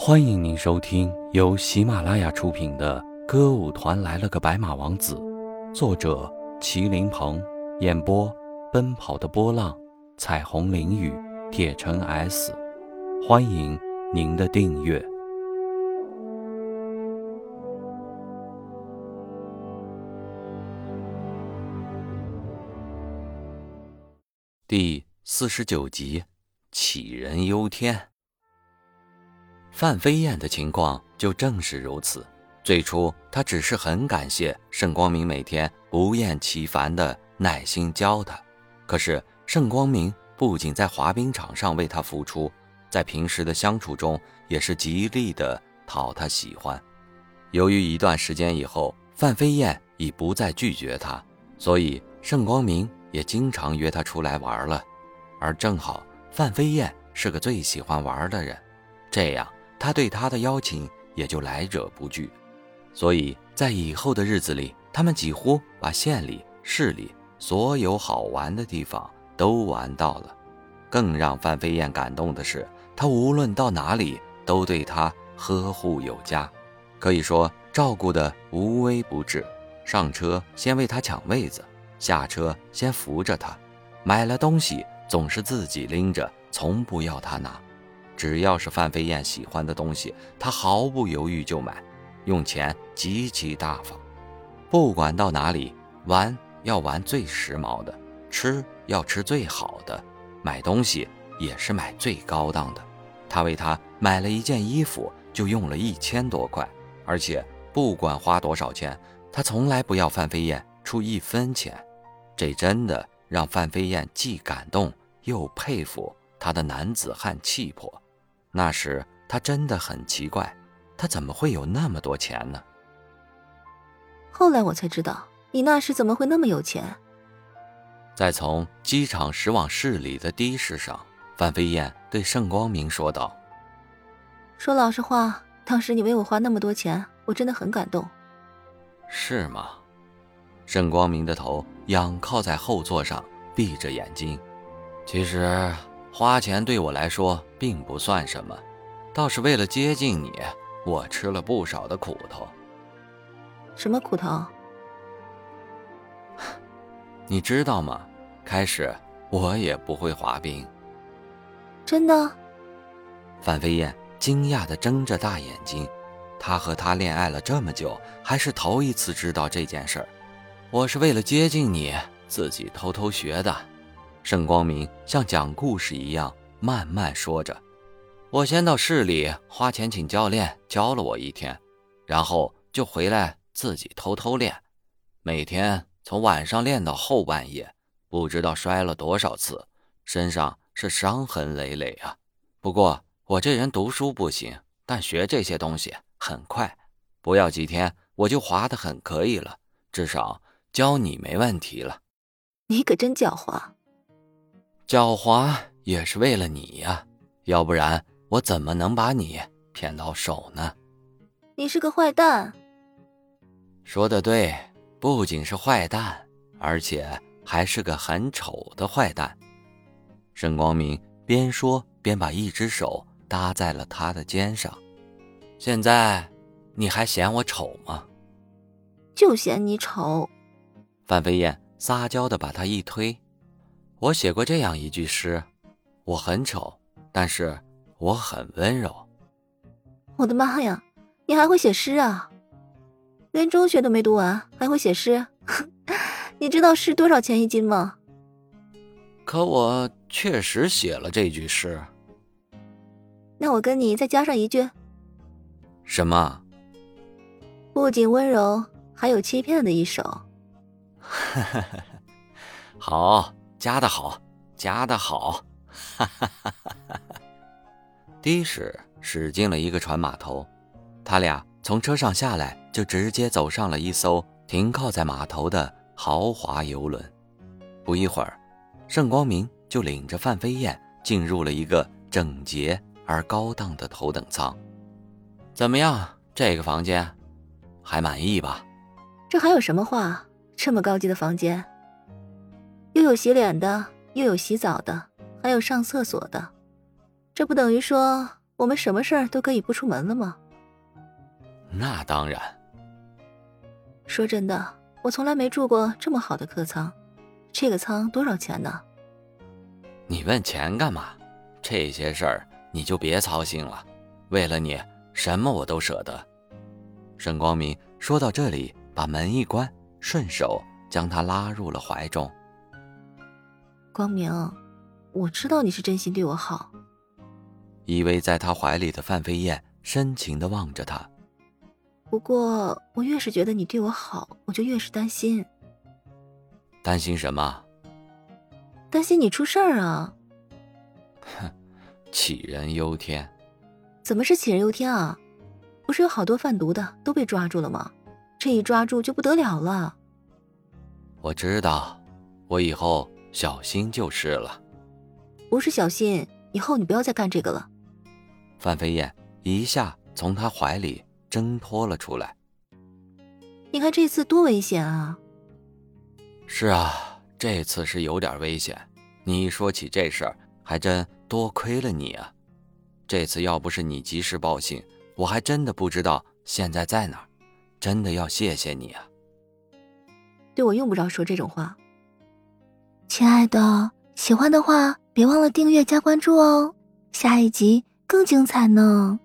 欢迎您收听由喜马拉雅出品的《歌舞团来了个白马王子》，作者麒麟鹏，演播奔跑的波浪、彩虹淋雨、铁城 S。欢迎您的订阅。第四十九集，杞人忧天。范飞燕的情况就正是如此。最初，她只是很感谢盛光明每天不厌其烦的耐心教她。可是，盛光明不仅在滑冰场上为她付出，在平时的相处中也是极力的讨她喜欢。由于一段时间以后，范飞燕已不再拒绝他，所以盛光明也经常约她出来玩了。而正好，范飞燕是个最喜欢玩的人，这样。他对他的邀请也就来者不拒，所以在以后的日子里，他们几乎把县里、市里所有好玩的地方都玩到了。更让范飞燕感动的是，他无论到哪里都对他呵护有加，可以说照顾的无微不至。上车先为他抢位子，下车先扶着他，买了东西总是自己拎着，从不要他拿。只要是范飞燕喜欢的东西，他毫不犹豫就买，用钱极其大方。不管到哪里玩，要玩最时髦的；吃要吃最好的；买东西也是买最高档的。他为他买了一件衣服，就用了一千多块，而且不管花多少钱，他从来不要范飞燕出一分钱。这真的让范飞燕既感动又佩服他的男子汉气魄。那时他真的很奇怪，他怎么会有那么多钱呢？后来我才知道，你那时怎么会那么有钱？在从机场驶往市里的的士上，范飞燕对盛光明说道：“说老实话，当时你为我花那么多钱，我真的很感动。”是吗？盛光明的头仰靠在后座上，闭着眼睛。其实。花钱对我来说并不算什么，倒是为了接近你，我吃了不少的苦头。什么苦头？你知道吗？开始我也不会滑冰。真的？范飞燕惊讶的睁着大眼睛，她和他恋爱了这么久，还是头一次知道这件事儿。我是为了接近你，自己偷偷学的。盛光明像讲故事一样慢慢说着：“我先到市里花钱请教练教了我一天，然后就回来自己偷偷练，每天从晚上练到后半夜，不知道摔了多少次，身上是伤痕累累啊。不过我这人读书不行，但学这些东西很快，不要几天我就滑得很可以了，至少教你没问题了。你可真狡猾。”狡猾也是为了你呀，要不然我怎么能把你骗到手呢？你是个坏蛋。说的对，不仅是坏蛋，而且还是个很丑的坏蛋。沈光明边说边把一只手搭在了他的肩上。现在你还嫌我丑吗？就嫌你丑。范飞燕撒娇的把他一推。我写过这样一句诗：我很丑，但是我很温柔。我的妈呀，你还会写诗啊？连中学都没读完，还会写诗？你知道诗多少钱一斤吗？可我确实写了这句诗。那我跟你再加上一句。什么？不仅温柔，还有欺骗的一手。好。加的好，加的好，哈哈哈哈哈！的士驶进了一个船码头，他俩从车上下来，就直接走上了一艘停靠在码头的豪华游轮。不一会儿，盛光明就领着范飞燕进入了一个整洁而高档的头等舱。怎么样，这个房间还满意吧？这还有什么话？这么高级的房间。又有洗脸的，又有洗澡的，还有上厕所的，这不等于说我们什么事儿都可以不出门了吗？那当然。说真的，我从来没住过这么好的客舱，这个舱多少钱呢？你问钱干嘛？这些事儿你就别操心了，为了你，什么我都舍得。沈光明说到这里，把门一关，顺手将他拉入了怀中。光明，我知道你是真心对我好。依偎在他怀里的范飞燕深情的望着他。不过，我越是觉得你对我好，我就越是担心。担心什么？担心你出事儿啊！哼，杞人忧天。怎么是杞人忧天啊？不是有好多贩毒的都被抓住了吗？这一抓住就不得了了。我知道，我以后小心就是了。不是小心，以后你不要再干这个了。范飞燕一下从他怀里挣脱了出来。你看这次多危险啊！是啊，这次是有点危险。你一说起这事儿，还真多亏了你啊！这次要不是你及时报信，我还真的不知道现在在哪儿。真的要谢谢你啊！对我用不着说这种话。亲爱的，喜欢的话别忘了订阅加关注哦，下一集。更精彩呢！